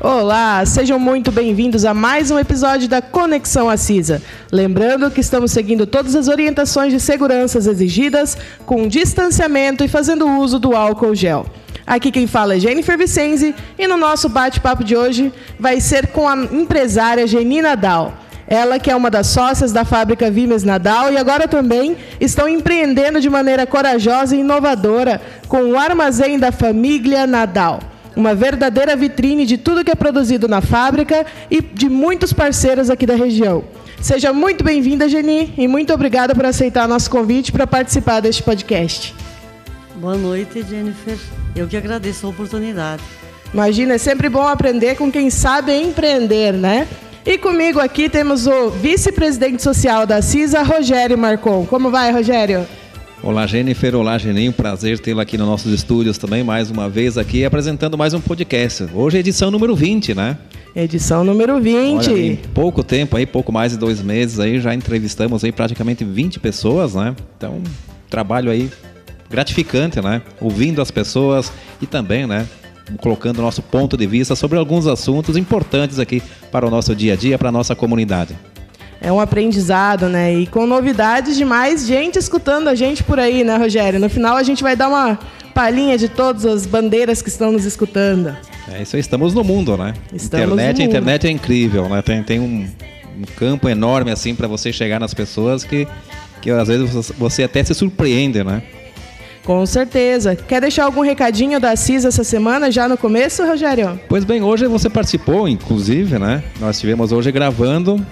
Olá, sejam muito bem-vindos a mais um episódio da Conexão Assisa. Lembrando que estamos seguindo todas as orientações de segurança exigidas, com distanciamento e fazendo uso do álcool gel. Aqui quem fala é Jennifer Vicenzi e no nosso bate-papo de hoje vai ser com a empresária Geni Nadal. Ela que é uma das sócias da fábrica Vimes Nadal e agora também estão empreendendo de maneira corajosa e inovadora com o armazém da família Nadal. Uma verdadeira vitrine de tudo que é produzido na fábrica e de muitos parceiros aqui da região. Seja muito bem-vinda, Geni, e muito obrigada por aceitar nosso convite para participar deste podcast. Boa noite, Jennifer. Eu que agradeço a oportunidade. Imagina, é sempre bom aprender com quem sabe empreender, né? E comigo aqui temos o vice-presidente social da CISA, Rogério Marcon. Como vai, Rogério? Olá, Jennifer. Olá, Geninho. Prazer tê-la aqui nos nossos estúdios também, mais uma vez aqui, apresentando mais um podcast. Hoje é edição número 20, né? Edição número 20. Olha, em pouco tempo aí, pouco mais de dois meses aí, já entrevistamos aí praticamente 20 pessoas, né? Então, trabalho aí gratificante, né? Ouvindo as pessoas e também, né? colocando nosso ponto de vista sobre alguns assuntos importantes aqui para o nosso dia a dia, para a nossa comunidade. É um aprendizado, né? E com novidades de mais gente escutando a gente por aí, né, Rogério? No final a gente vai dar uma palhinha de todas as bandeiras que estão nos escutando. É isso aí, estamos no mundo, né? Estamos internet, a internet é incrível, né? Tem, tem um, um campo enorme assim para você chegar nas pessoas que, que às vezes você até se surpreende, né? Com certeza. Quer deixar algum recadinho da CIS essa semana, já no começo, Rogério? Pois bem, hoje você participou, inclusive, né? Nós estivemos hoje gravando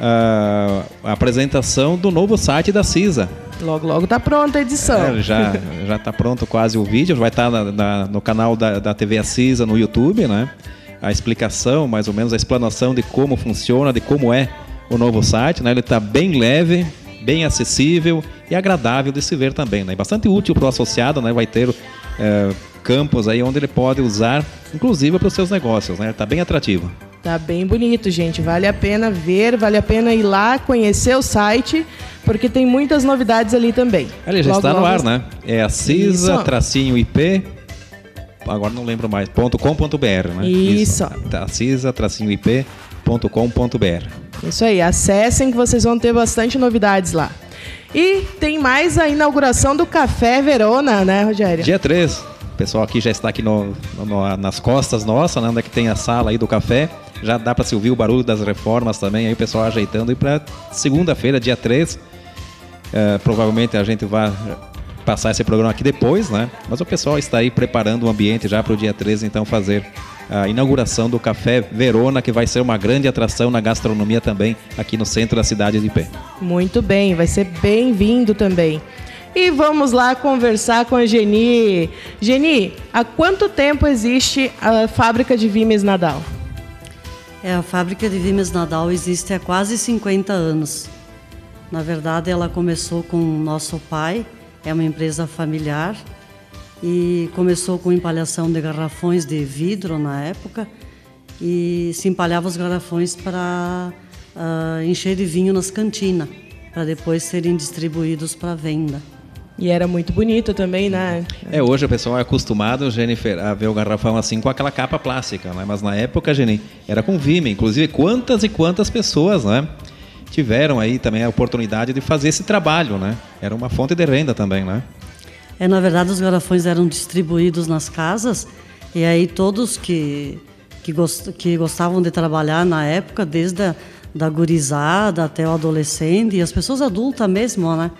uh, a apresentação do novo site da CISA. Logo, logo tá pronta a edição. É, já, já tá pronto quase o vídeo, vai estar tá no canal da, da TV Cisa no YouTube, né? A explicação, mais ou menos, a explanação de como funciona, de como é o novo site, né? Ele está bem leve, bem acessível e agradável de se ver também, né? Bastante útil para o associado, né? Vai ter é, campos aí onde ele pode usar, inclusive para os seus negócios, né? Está bem atrativo. Tá bem bonito, gente. Vale a pena ver, vale a pena ir lá conhecer o site, porque tem muitas novidades ali também. Ali já logo, está no ar, né? É a CISA, tracinho IP, agora não lembro mais, .com.br, né? Isso. Isso. Tá, tracinho IP.com.br. Isso aí, acessem que vocês vão ter bastante novidades lá. E tem mais a inauguração do Café Verona, né, Rogério? Dia 3. O pessoal aqui já está aqui no, no, nas costas nossa, né, onde é que tem a sala aí do café. Já dá para se ouvir o barulho das reformas também, aí o pessoal ajeitando. E para segunda-feira, dia 3, é, provavelmente a gente vai passar esse programa aqui depois, né? Mas o pessoal está aí preparando o ambiente já para o dia 13, então fazer a inauguração do Café Verona, que vai ser uma grande atração na gastronomia também aqui no centro da cidade de Pé. Muito bem, vai ser bem-vindo também. E vamos lá conversar com a Geni. Geni, há quanto tempo existe a fábrica de Vimes Nadal? É, a fábrica de Vimes Nadal existe há quase 50 anos. Na verdade, ela começou com nosso pai, é uma empresa familiar e começou com empalhação de garrafões de vidro na época e se empalhava os garrafões para uh, encher de vinho nas cantinas, para depois serem distribuídos para venda. E era muito bonito também, né? É, hoje o pessoal é acostumado, Jennifer, a ver o garrafão assim com aquela capa plástica, né? Mas na época, Jenny, era com vime. Inclusive, quantas e quantas pessoas, né? Tiveram aí também a oportunidade de fazer esse trabalho, né? Era uma fonte de renda também, né? É, na verdade, os garrafões eram distribuídos nas casas e aí todos que, que, gost, que gostavam de trabalhar na época, desde a da gurizada até o adolescente e as pessoas adultas mesmo, né?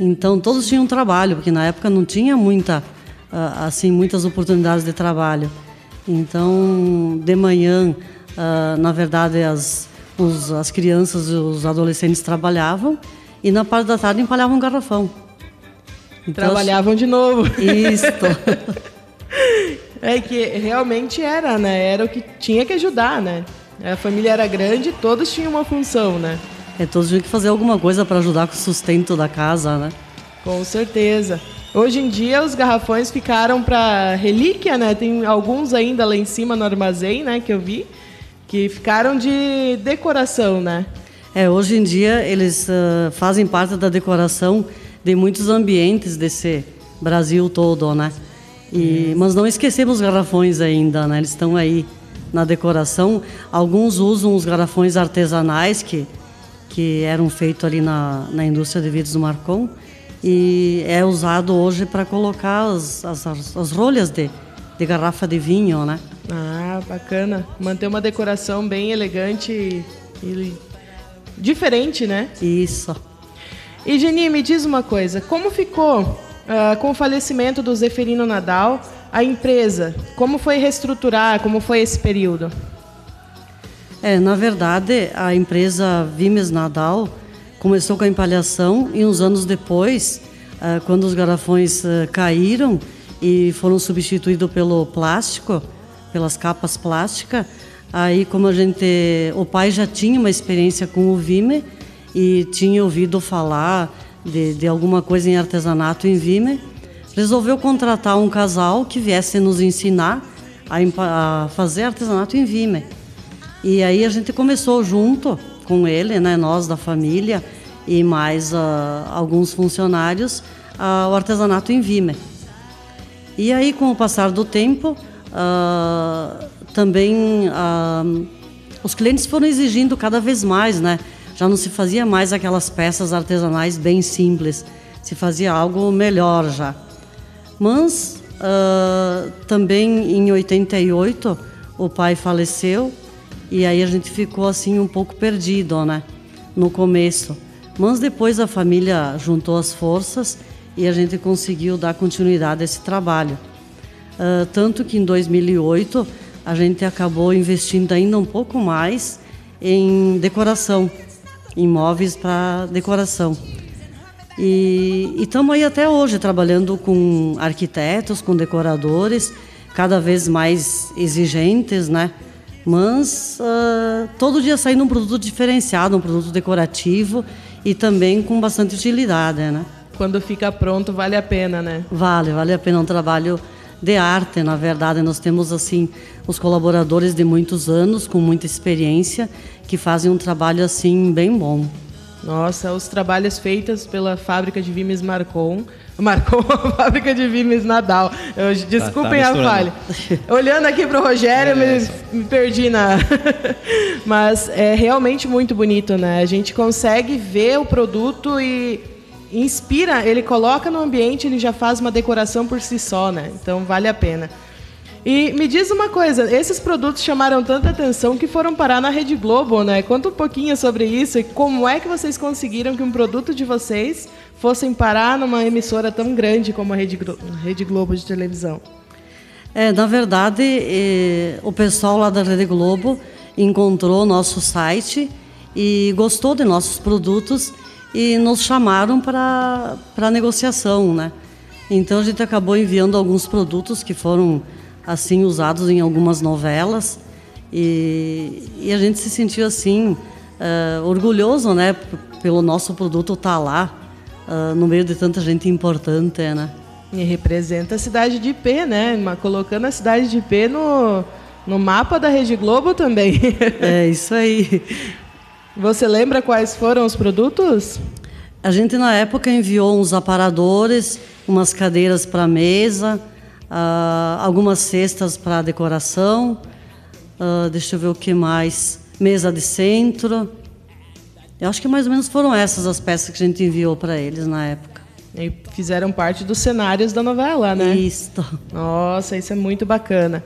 Então todos tinham trabalho, porque na época não tinha muita, ah, assim, muitas oportunidades de trabalho. Então, de manhã, ah, na verdade, as, os, as crianças e os adolescentes trabalhavam e na parte da tarde empalhavam um garrafão. Então, Trabalhavam de novo. Isso. é que realmente era, né? Era o que tinha que ajudar, né? A família era grande, todos tinham uma função, né? É, todos tinham que fazer alguma coisa para ajudar com o sustento da casa, né? Com certeza. Hoje em dia os garrafões ficaram para relíquia, né? Tem alguns ainda lá em cima no armazém, né, que eu vi, que ficaram de decoração, né? É, hoje em dia eles uh, fazem parte da decoração de muitos ambientes desse Brasil todo, né? E, mas não esquecemos os garrafões ainda, né? Eles estão aí na decoração. Alguns usam os garrafões artesanais que, que eram feitos ali na, na indústria de vidros do Marcon e é usado hoje para colocar as, as, as rolhas de, de garrafa de vinho, né? Ah, bacana. Manter uma decoração bem elegante e, e diferente, né? Isso. E Geni, me diz uma coisa, como ficou uh, com o falecimento do Zeferino Nadal a empresa? Como foi reestruturar? Como foi esse período? É, na verdade, a empresa Vimes Nadal começou com a empalhação e uns anos depois, uh, quando os garrafões uh, caíram e foram substituídos pelo plástico, pelas capas plásticas, aí como a gente, o pai já tinha uma experiência com o Vime e tinha ouvido falar de, de alguma coisa em artesanato em Vime, resolveu contratar um casal que viesse nos ensinar a, a fazer artesanato em Vime. E aí a gente começou junto com ele, né, nós da família e mais uh, alguns funcionários, uh, o artesanato em Vime. E aí, com o passar do tempo, uh, também os clientes foram exigindo cada vez mais, né? Já não se fazia mais aquelas peças artesanais bem simples, se fazia algo melhor já. Mas também em 88 o pai faleceu e aí a gente ficou assim um pouco perdido, né? No começo. Mas depois a família juntou as forças e a gente conseguiu dar continuidade a esse trabalho. Uh, tanto que em 2008 a gente acabou investindo ainda um pouco mais em decoração, em móveis para decoração. E estamos aí até hoje trabalhando com arquitetos, com decoradores, cada vez mais exigentes, né? Mas uh, todo dia saindo um produto diferenciado, um produto decorativo e também com bastante utilidade, né? Quando fica pronto, vale a pena, né? Vale, vale a pena. É um trabalho de arte, na verdade. Nós temos, assim, os colaboradores de muitos anos, com muita experiência, que fazem um trabalho, assim, bem bom. Nossa, os trabalhos feitos pela fábrica de Vimes Marcon Marcou a fábrica de Vimes Nadal. Eu, desculpem tá, tá a falha. Olhando aqui para o Rogério, é, me, me, perdi na. Mas é realmente muito bonito, né? A gente consegue ver o produto e inspira, ele coloca no ambiente, ele já faz uma decoração por si só, né? Então vale a pena. E me diz uma coisa, esses produtos chamaram tanta atenção que foram parar na Rede Globo, né? Conta um pouquinho sobre isso e como é que vocês conseguiram que um produto de vocês fossem parar numa emissora tão grande como a Rede, Rede Globo de televisão. É, na verdade, o pessoal lá da Rede Globo encontrou nosso site e gostou de nossos produtos e nos chamaram para negociação, né? Então a gente acabou enviando alguns produtos que foram assim usados em algumas novelas e, e a gente se sentiu assim uh, orgulhoso, né, pelo nosso produto estar tá lá uh, no meio de tanta gente importante, né? E representa a cidade de IP, né? Colocando a cidade de IP no, no mapa da Rede Globo também. É isso aí. Você lembra quais foram os produtos? A gente na época enviou uns aparadores, umas cadeiras para mesa, uh, algumas cestas para decoração, uh, deixa eu ver o que mais, mesa de centro. Eu acho que mais ou menos foram essas as peças que a gente enviou para eles na época. E fizeram parte dos cenários da novela, né? Isso. Nossa, isso é muito bacana.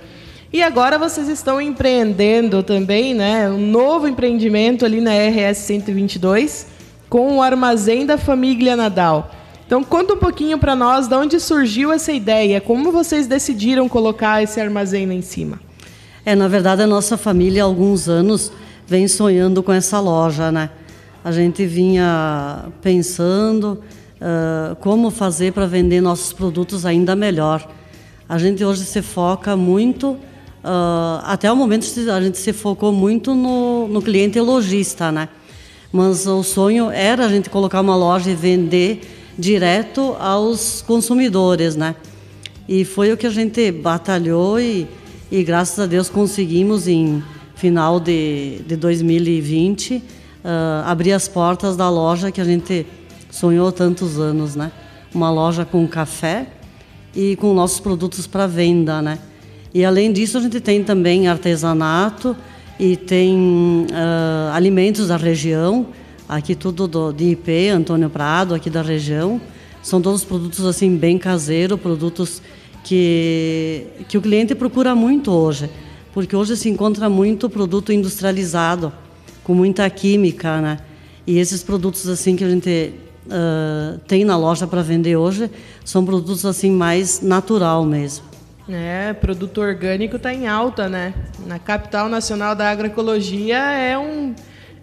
E agora vocês estão empreendendo também, né? Um novo empreendimento ali na RS 122 com o Armazém da Família Nadal. Então conta um pouquinho para nós de onde surgiu essa ideia, como vocês decidiram colocar esse armazém lá em cima. É, na verdade a nossa família há alguns anos vem sonhando com essa loja, né? A gente vinha pensando uh, como fazer para vender nossos produtos ainda melhor. A gente hoje se foca muito, uh, até o momento a gente se focou muito no, no cliente lojista, né? Mas o sonho era a gente colocar uma loja e vender direto aos consumidores, né? E foi o que a gente batalhou e, e graças a Deus conseguimos em final de, de 2020 uh, ah, abrir as portas da loja que a gente sonhou tantos anos, né? Uma loja com café e com nossos produtos para venda, né? E além disso, a gente tem também artesanato e tem uh, alimentos da região, aqui tudo do, de IP, Antônio Prado, aqui da região. São todos produtos assim bem caseiros, produtos que, que o cliente procura muito hoje, porque hoje se encontra muito produto industrializado, com muita química, né? E esses produtos assim que a gente uh, tem na loja para vender hoje são produtos assim mais natural mesmo. É, produto orgânico está em alta, né? Na capital nacional da agroecologia é um,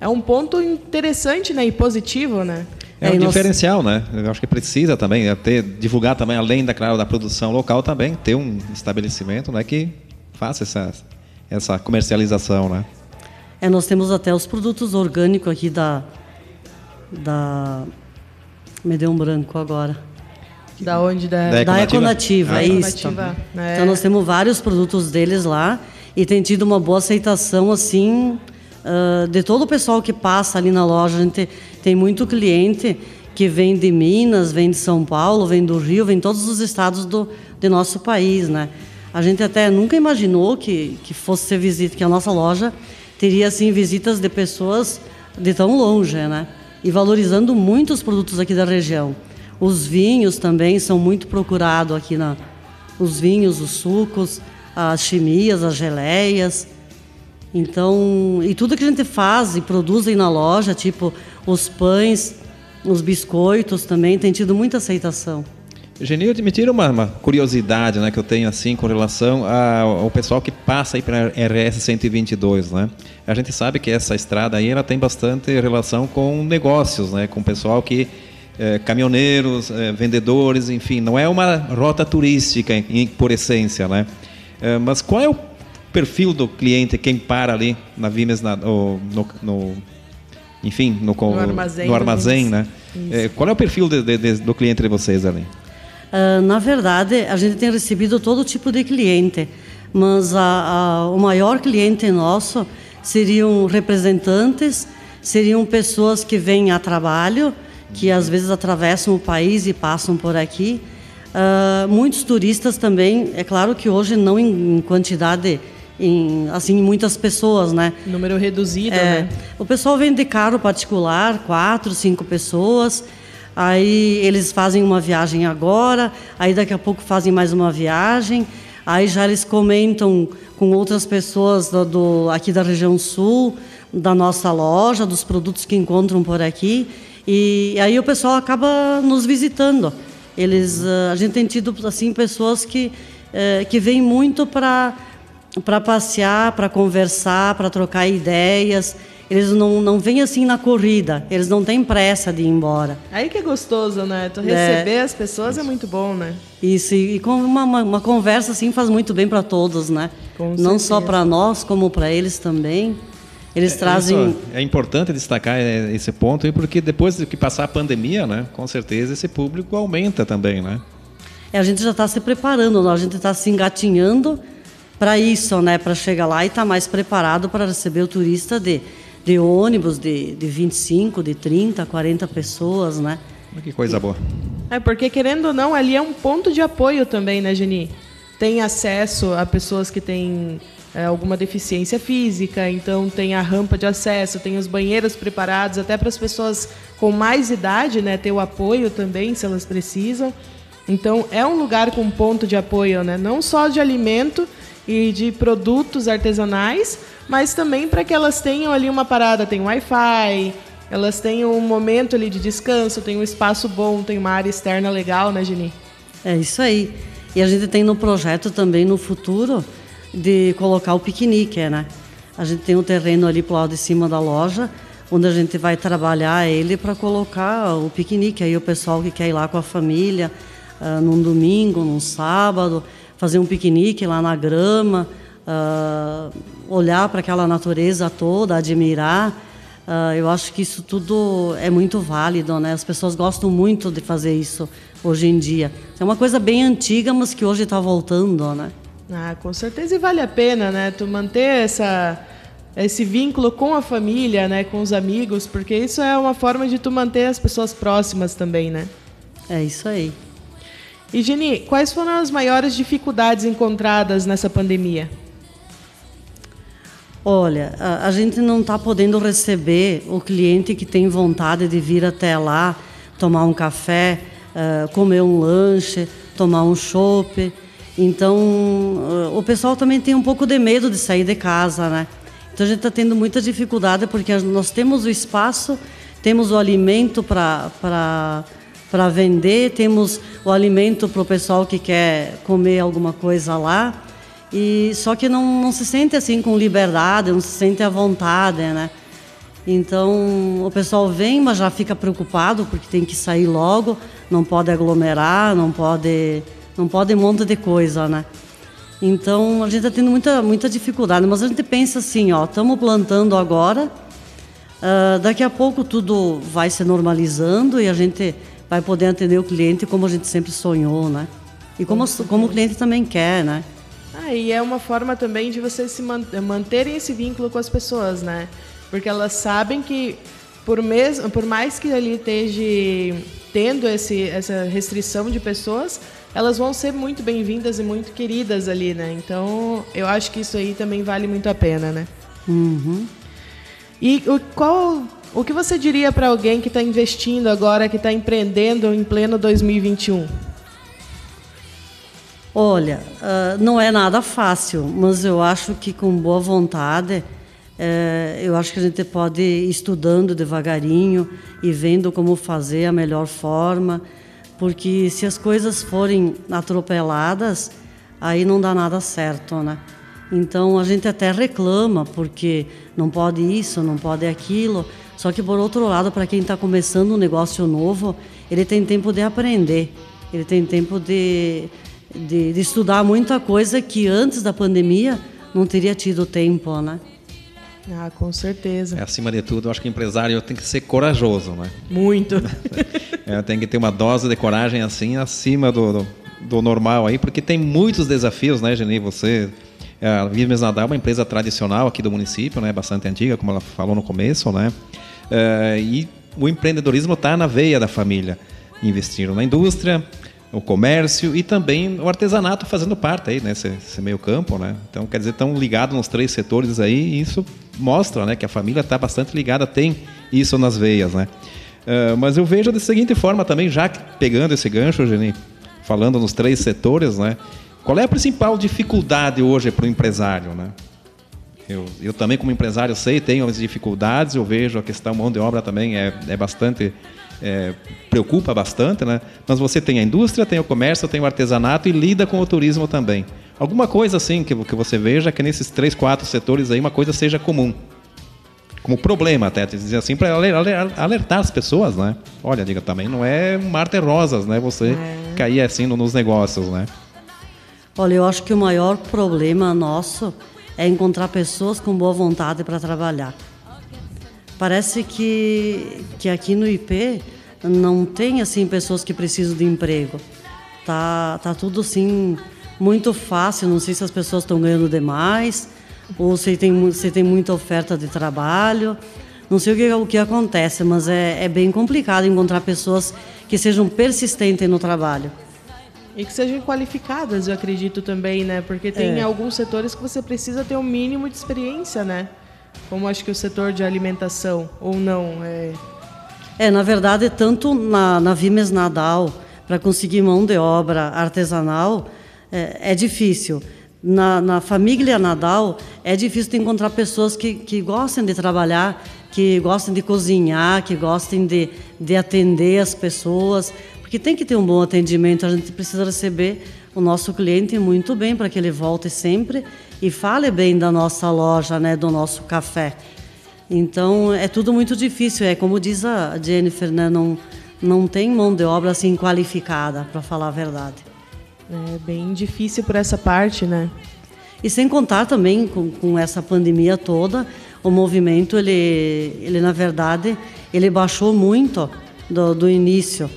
é um ponto interessante né? e positivo, né? É um diferencial, né? Eu acho que precisa também é ter divulgar também além da claro, da produção local também ter um estabelecimento, né, que faça essa essa comercialização, né? É, nós temos até os produtos orgânicos aqui da da me deu um branco agora. Da onde? Da, da, da Econativa, ah, é isso. É. Então nós temos vários produtos deles lá e tem tido uma boa aceitação assim uh, de todo o pessoal que passa ali na loja. A gente tem muito cliente que vem de Minas, vem de São Paulo, vem do Rio, vem de todos os estados do, de nosso país, né? A gente até nunca imaginou que, que fosse visita, que a nossa loja teria assim visitas de pessoas de tão longe, né? E valorizando muito os produtos aqui da região. Os vinhos também são muito procurados aqui na os vinhos, os sucos, as chimias, as geleias. Então, e tudo que a gente faz e produz aí na loja, tipo os pães, os biscoitos também, tem tido muita aceitação. Genil, me tira uma, uma, curiosidade né, que eu tenho assim com relação ao, pessoal que passa aí para RS 122, né? A gente sabe que essa estrada aí ela tem bastante relação com negócios, né? Com o pessoal que é, caminhoneiros, é, vendedores, enfim, não é uma rota turística em, por essência, né? É, mas qual é o perfil do cliente, quem para ali na Vimes, na, no, no, enfim, no, no armazém, no armazém né? É, qual é o perfil de, de, de, do cliente de vocês ali? Uh, na verdade, a gente tem recebido todo tipo de cliente, mas a, a, o maior cliente nosso seriam representantes, seriam pessoas que vêm a trabalho, que às vezes atravessam o país e passam por aqui. Uh, muitos turistas também, é claro que hoje não em, em quantidade, em assim muitas pessoas, né? Número reduzido, é, né? O pessoal vem de carro particular, quatro, cinco pessoas. Aí eles fazem uma viagem agora, aí daqui a pouco fazem mais uma viagem. Aí já eles comentam com outras pessoas do, do aqui da região sul, da nossa loja, dos produtos que encontram por aqui. E aí o pessoal acaba nos visitando. Eles, eh, a gente tem tido assim pessoas que eh, que vêm muito para para passear, para conversar, para trocar ideias. Eles não, não vêm assim na corrida, eles não têm pressa de ir embora. Aí que é gostoso, né? Tu receber é. as pessoas é muito bom, né? Isso, e, com uma, uma, uma conversa assim faz muito bem para todos, né? Com não só para nós, como para eles também. Eles é, trazem. Isso, é importante destacar é, esse ponto, porque depois que passar a pandemia, né, com certeza esse público aumenta também, né? É, a gente já está se preparando, a gente está se engatinhando para isso, né, para chegar lá e estar tá mais preparado para receber o turista de, de ônibus de, de 25, de 30, 40 pessoas, né? Que coisa boa. É, porque querendo ou não, ali é um ponto de apoio também, né, Geni? Tem acesso a pessoas que têm é, alguma deficiência física, então tem a rampa de acesso, tem os banheiros preparados até para as pessoas com mais idade, né, ter o apoio também se elas precisam. Então é um lugar com ponto de apoio, né, não só de alimento e de produtos artesanais, mas também para que elas tenham ali uma parada, tem Wi-Fi, elas tenham um momento ali de descanso, tem um espaço bom, tem uma área externa legal, né, Geni? É isso aí. E a gente tem no projeto também no futuro de colocar o piquenique, né? A gente tem um terreno ali pro lado de cima da loja, onde a gente vai trabalhar ele para colocar o piquenique. Aí o pessoal que quer ir lá com a família, uh, num domingo, num sábado, fazer um piquenique lá na grama, uh, olhar para aquela natureza toda, admirar. Uh, eu acho que isso tudo é muito válido, né? As pessoas gostam muito de fazer isso hoje em dia. É uma coisa bem antiga, mas que hoje está voltando, né? Ah, com certeza e vale a pena, né? Tu manter essa esse vínculo com a família, né, com os amigos, porque isso é uma forma de tu manter as pessoas próximas também, né? É isso aí. E Geni, quais foram as maiores dificuldades encontradas nessa pandemia? Olha, a, a gente não está podendo receber o cliente que tem vontade de vir até lá, tomar um café, uh, comer um lanche, tomar um chopp. Então, uh, o pessoal também tem um pouco de medo de sair de casa, né? Então a gente está tendo muita dificuldade porque nós temos o espaço, temos o alimento para para vender, temos o alimento para o pessoal que quer comer alguma coisa lá. E só que não, não se sente assim com liberdade, não se sente à vontade, né? Então o pessoal vem, mas já fica preocupado porque tem que sair logo, não pode aglomerar, não pode, não pode um monte de coisa, né? Então a gente está tendo muita, muita dificuldade, mas a gente pensa assim, ó, estamos plantando agora, uh, daqui a pouco tudo vai se normalizando e a gente vai poder atender o cliente como a gente sempre sonhou, né? E como, como o cliente também quer, né? Ah, e é uma forma também de vocês se manterem esse vínculo com as pessoas, né? Porque elas sabem que por, mesmo, por mais que ali esteja tendo esse, essa restrição de pessoas, elas vão ser muito bem-vindas e muito queridas ali, né? Então, eu acho que isso aí também vale muito a pena, né? Uhum. E o, qual o que você diria para alguém que está investindo agora, que está empreendendo em pleno 2021? Olha, uh, não é nada fácil, mas eu acho que com boa vontade, uh, eu acho que a gente pode ir estudando devagarinho e vendo como fazer a melhor forma, porque se as coisas forem atropeladas, aí não dá nada certo, né? Então a gente até reclama porque não pode isso, não pode aquilo, só que, por outro lado, para quem está começando um negócio novo, ele tem tempo de aprender, ele tem tempo de, de, de, estudar muita coisa que antes da pandemia não teria tido tempo, né? Ah, com certeza. É, acima de tudo, eu acho que o empresário tem que ser corajoso, né? Muito. é, tem que ter uma dose de coragem assim acima do, do, do normal aí, porque tem muitos desafios, né, Geni? Você a Vimes Nadal é uma empresa tradicional aqui do município, né, bastante antiga, como ela falou no começo, né? Uh, e o empreendedorismo está na veia da família. Investiram na indústria, o comércio e também o artesanato fazendo parte aí nesse, nesse meio campo, né? Então, quer dizer, estão ligados nos três setores aí e isso mostra, né, que a família está bastante ligada, tem isso nas veias, né? Uh, mas eu vejo da seguinte forma também, já pegando esse gancho, Geni, falando nos três setores, né? Qual é a principal dificuldade hoje para o empresário, né? Eu, eu também, como empresário, sei, tenho as dificuldades, eu vejo a questão mão de obra também é, é bastante. É, preocupa bastante, né? Mas você tem a indústria, tem o comércio, tem o artesanato e lida com o turismo também. Alguma coisa assim que, que você veja que nesses três, quatro setores aí uma coisa seja comum. Como problema, até, dizer assim, para alertar as pessoas, né? Olha, diga também, não é um mar de rosas, né? Você é. cair assim nos negócios, né? Olha, eu acho que o maior problema nosso é encontrar pessoas com boa vontade para trabalhar. Parece que, que aqui no IP não tem assim pessoas que precisam de emprego. Tá, tá tudo assim muito fácil. Não sei se as pessoas estão ganhando demais ou se tem, se tem muita oferta de trabalho. Não sei o que, o que acontece, mas é, é bem complicado encontrar pessoas que sejam persistentes no trabalho. E que sejam qualificadas, eu acredito também, né? Porque tem é. alguns setores que você precisa ter um mínimo de experiência, né? Como acho que o setor de alimentação, ou não? É, é na verdade, tanto na, na Vimes Nadal, para conseguir mão de obra artesanal, é, é difícil. Na, na, família Nadal, é difícil encontrar pessoas que, que gostem de trabalhar, que gostem de cozinhar, que gostem de, de atender as pessoas porque tem que ter um bom atendimento, a gente precisa receber o nosso cliente muito bem para que ele volte sempre e fale bem da nossa loja, né, do nosso café. Então é tudo muito difícil, é como diz a Jennifer, né, não não tem mão de obra assim qualificada, para falar a verdade. É bem difícil por essa parte, né? E sem contar também com, com essa pandemia toda, o movimento ele ele na verdade ele baixou muito do, do início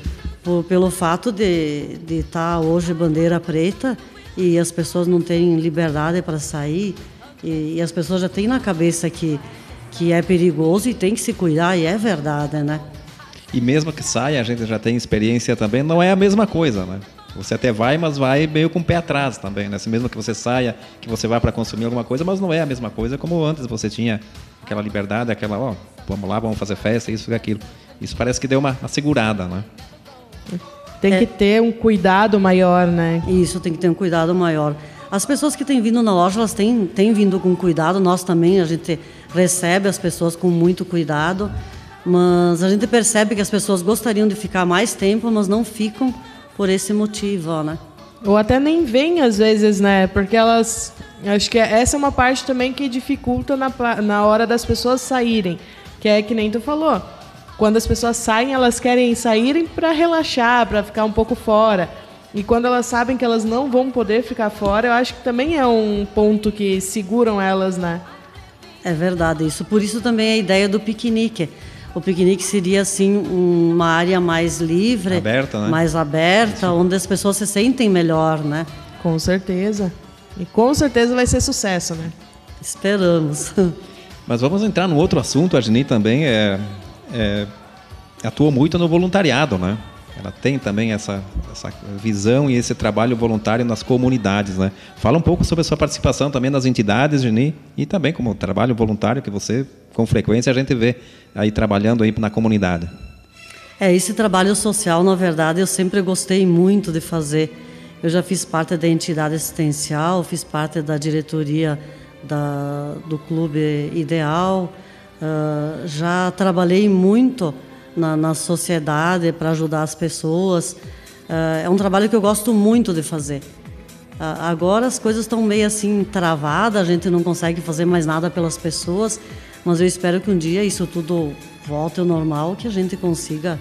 por, pelo fato de estar tá hoje bandeira preta e as pessoas não terem liberdade para sair e, e, as pessoas já têm na cabeça que que é perigoso e tem que se cuidar e é verdade, né? E mesmo que saia, a gente já tem experiência também, não é a mesma coisa, né? Você até vai, mas vai meio com o pé atrás também, né? Assim, mesmo que você saia, que você vá para consumir alguma coisa, mas não é a mesma coisa como antes você tinha aquela liberdade, aquela, ó, vamos lá, vamos fazer festa, isso e aquilo. Isso parece que deu uma, uma segurada, né? Tem é. que ter um cuidado maior, né? Isso, tem que ter um cuidado maior. As pessoas que têm vindo na loja, elas têm, têm vindo com cuidado. Nós também, a gente recebe as pessoas com muito cuidado. Mas a gente percebe que as pessoas gostariam de ficar mais tempo, mas não ficam por esse motivo, né? Ou até nem vêm às vezes, né? Porque elas. Acho que essa é uma parte também que dificulta na, na hora das pessoas saírem. Que é que nem tu falou. Quando as pessoas saem, elas querem saírem para relaxar, para ficar um pouco fora. E quando elas sabem que elas não vão poder ficar fora, eu acho que também é um ponto que seguram elas, né? É verdade, isso. Por isso também a ideia do piquenique. O piquenique seria assim uma área mais livre, aberta, né? mais aberta, onde as pessoas se sentem melhor, né? Com certeza. E com certeza vai ser sucesso, né? Esperamos. Mas vamos entrar no outro assunto. A Geni também é, é, atua muito no voluntariado, né? Ela tem também essa, essa visão e esse trabalho voluntário nas comunidades, né? Fala um pouco sobre a sua participação também nas entidades, Geni, e também como trabalho voluntário que você, com frequência, a gente vê aí trabalhando aí na comunidade. É, esse trabalho social, na verdade, eu sempre gostei muito de fazer. Eu já fiz parte da entidade assistencial, fiz parte da diretoria da, do Clube Ideal, uh, já trabalhei muito na, na sociedade para ajudar as pessoas. Uh, é um trabalho que eu gosto muito de fazer. Uh, agora as coisas estão meio assim travadas, a gente não consegue fazer mais nada pelas pessoas, mas eu espero que um dia isso tudo volte ao normal, que a gente consiga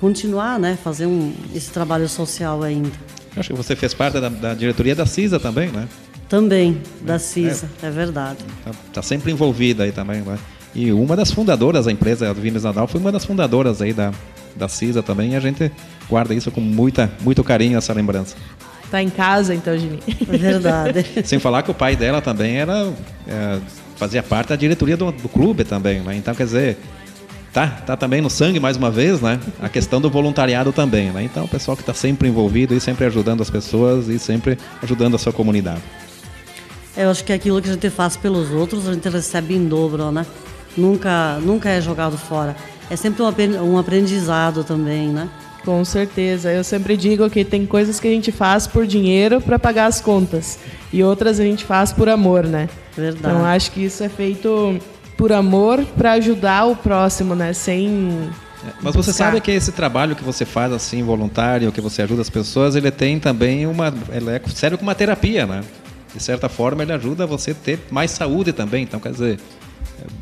continuar, né, fazer um, esse trabalho social ainda. Acho que você fez parte da, da diretoria da CISA também, né? Também, da CISA, é, é verdade. Está tá sempre envolvida aí também, né? E uma das fundadoras da empresa, a Vinícius Nadal, foi uma das fundadoras aí da, da CISA também. E a gente guarda isso com muita, muito carinho, essa lembrança. Tá em casa, então, Gini. É verdade. Sem falar que o pai dela também era é, fazia parte da diretoria do, do clube também, né? Então, quer dizer, tá, tá também no sangue mais uma vez, né? A questão do voluntariado também, né? Então, o pessoal que está sempre envolvido e sempre ajudando as pessoas e sempre ajudando a sua comunidade. Eu acho que aquilo que a gente faz pelos outros, a gente recebe em dobro, né? Nunca, nunca é jogado fora. É sempre um aprendizado também, né? Com certeza. Eu sempre digo que tem coisas que a gente faz por dinheiro para pagar as contas e outras a gente faz por amor, né? Verdade. Então acho que isso é feito por amor para ajudar o próximo, né? Sem é, mas você buscar. sabe que esse trabalho que você faz assim voluntário, que você ajuda as pessoas, ele tem também uma, ele é sério como uma terapia, né? De certa forma ele ajuda você a ter mais saúde também. Então quer dizer,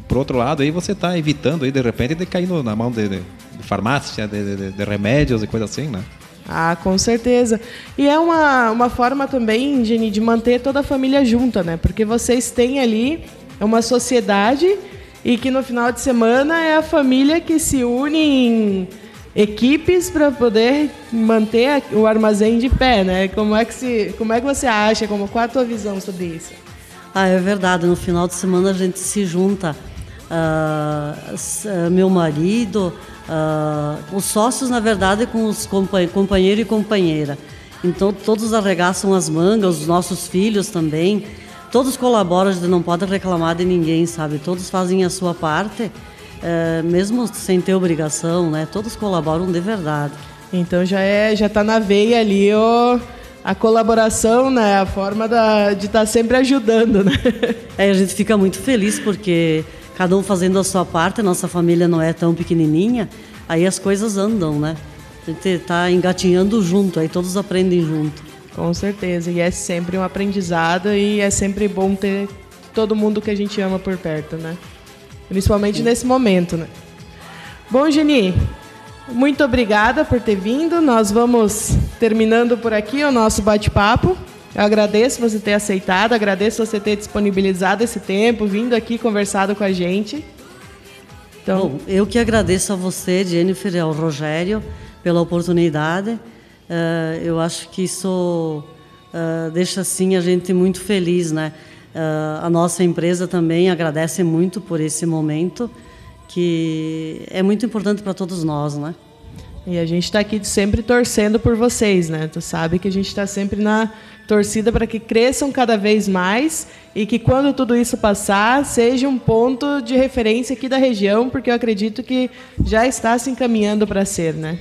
por outro lado, aí você está evitando aí de repente de cair na mão de, de, farmácia, de, de, de, remédios e coisa assim, né? Ah, com certeza. E é uma, uma forma também, Jenny, de manter toda a família junta, né? Porque vocês têm ali uma sociedade e que no final de semana é a família que se une em equipes para poder manter o armazém de pé, né? Como é que se, como é que você acha? Como qual a tua visão sobre isso? Ah, é verdade. No final de semana a gente se junta uh, meu marido, uh, os sócios, na verdade, com os companheiro e companheira. Então, todos arregaçam as mangas, os nossos filhos também. Todos colaboram, a gente não pode reclamar de ninguém, sabe? Todos fazem a sua parte, uh, mesmo sem ter obrigação, né? Todos colaboram de verdade. Então já é, já está na veia ali o a colaboração, né? A forma da, de estar tá sempre ajudando, né? É, a gente fica muito feliz porque cada um fazendo a sua parte, a nossa família não é tão pequenininha, aí as coisas andam, né? A gente está engatinhando junto, aí todos aprendem junto. Com certeza, e é sempre um aprendizado e é sempre bom ter todo mundo que a gente ama por perto, né? Principalmente Sim. nesse momento, né? Bom, Geni, muito obrigada por ter vindo. Nós vamos terminando por aqui o nosso bate-papo. Eu agradeço você ter aceitado, agradeço você ter disponibilizado esse tempo, vindo aqui conversado com a gente. Então, Bom, eu que agradeço a você, Jennifer, e ao Rogério pela oportunidade. Uh, eu acho que isso uh, deixa assim a gente muito feliz, né? Uh, a nossa empresa também agradece muito por esse momento que é muito importante para todos nós, né? E a gente está aqui sempre torcendo por vocês, né? Tu sabe que a gente está sempre na torcida para que cresçam cada vez mais e que quando tudo isso passar seja um ponto de referência aqui da região, porque eu acredito que já está se encaminhando para ser, né?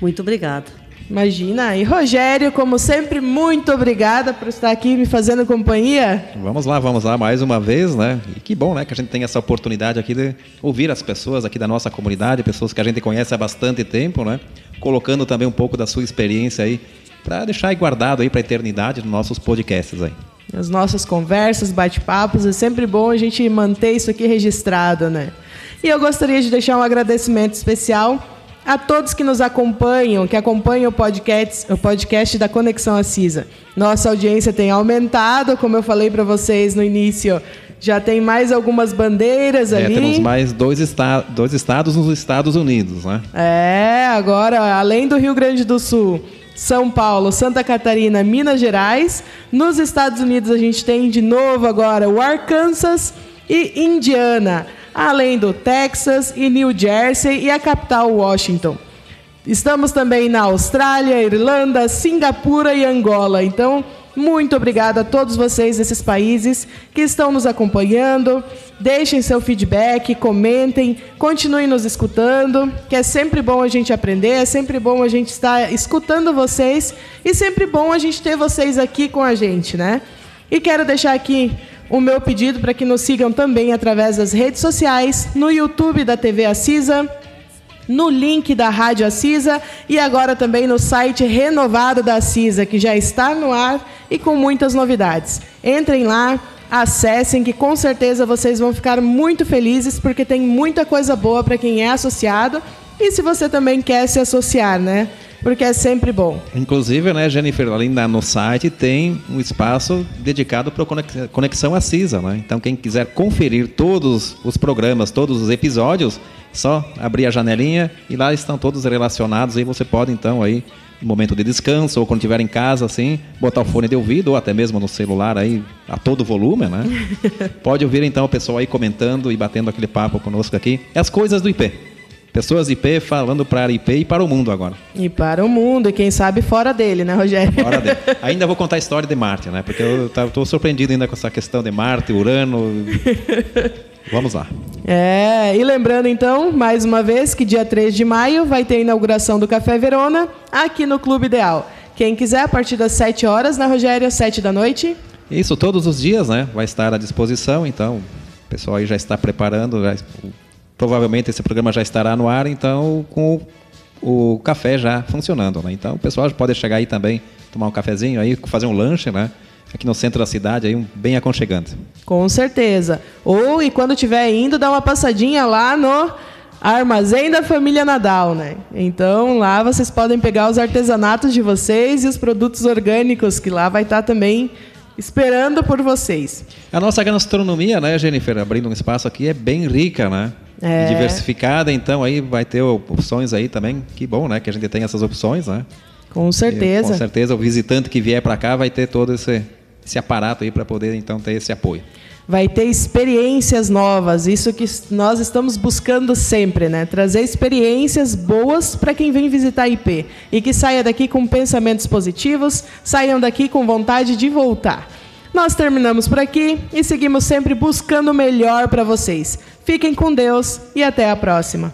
Muito obrigada. Imagina. E Rogério, como sempre, muito obrigada por estar aqui me fazendo companhia. Vamos lá, vamos lá mais uma vez, né? E que bom, né, que a gente tem essa oportunidade aqui de ouvir as pessoas aqui da nossa comunidade, pessoas que a gente conhece há bastante tempo, né? Colocando também um pouco da sua experiência aí para deixar aí guardado aí para a eternidade nos nossos podcasts aí. As nossas conversas, bate-papos, é sempre bom a gente manter isso aqui registrado, né? E eu gostaria de deixar um agradecimento especial a todos que nos acompanham, que acompanham o podcast, o podcast da Conexão Assisa. Nossa audiência tem aumentado, como eu falei para vocês no início. Já tem mais algumas bandeiras é, ali. Temos mais dois, esta dois estados nos Estados Unidos, né? É, agora, além do Rio Grande do Sul, São Paulo, Santa Catarina, Minas Gerais. Nos Estados Unidos a gente tem de novo agora o Arkansas e Indiana além do Texas e New Jersey e a capital Washington. Estamos também na Austrália, Irlanda, Singapura e Angola. Então, muito obrigada a todos vocês desses países que estão nos acompanhando. Deixem seu feedback, comentem, continuem nos escutando, que é sempre bom a gente aprender, é sempre bom a gente estar escutando vocês e sempre bom a gente ter vocês aqui com a gente, né? E quero deixar aqui o meu pedido para que nos sigam também através das redes sociais, no YouTube da TV Assisa, no link da Rádio Assisa e agora também no site renovado da Assisa, que já está no ar e com muitas novidades. Entrem lá, acessem, que com certeza vocês vão ficar muito felizes, porque tem muita coisa boa para quem é associado e se você também quer se associar, né? Porque é sempre bom. Inclusive, né, Jennifer, ali no site tem um espaço dedicado para Conexão Assisa, né? Então, quem quiser conferir todos os programas, todos os episódios, só abrir a janelinha e lá estão todos relacionados e você pode então aí no momento de descanso ou quando estiver em casa assim, botar o fone de ouvido ou até mesmo no celular aí a todo volume, né? pode ouvir então o pessoal aí comentando e batendo aquele papo conosco aqui. É as coisas do IP. Pessoas IP falando para IP e para o mundo agora. E para o mundo, e quem sabe fora dele, né, Rogério? Fora dele. Ainda vou contar a história de Marte, né? Porque eu estou surpreendido ainda com essa questão de Marte, Urano. Vamos lá. É, e lembrando então, mais uma vez, que dia 3 de maio vai ter a inauguração do Café Verona aqui no Clube Ideal. Quem quiser, a partir das 7 horas, né, Rogério? 7 da noite? Isso, todos os dias, né? Vai estar à disposição, então o pessoal aí já está preparando, já, provavelmente esse programa já estará no ar, então com o, o café já funcionando, né? Então o pessoal pode chegar aí também, tomar um cafezinho aí, fazer um lanche, né? Aqui no centro da cidade, aí um, bem aconchegante. Com certeza. Ou, e quando estiver indo, dá uma passadinha lá no Armazém da Família Nadal, né? Então lá vocês podem pegar os artesanatos de vocês e os produtos orgânicos que lá vai estar também esperando por vocês. A nossa gastronomia, né, Jennifer, abrindo um espaço aqui, é bem rica, né? É. Diversificada, então aí vai ter opções aí também. Que bom, né? Que a gente tem essas opções, né? Com certeza. E, com certeza o visitante que vier para cá vai ter todo esse, esse aparato aí para poder então ter esse apoio. Vai ter experiências novas, isso que nós estamos buscando sempre, né? Trazer experiências boas para quem vem visitar a IP e que saia daqui com pensamentos positivos, saiam daqui com vontade de voltar. Nós terminamos por aqui e seguimos sempre buscando o melhor para vocês. Fiquem com Deus e até a próxima.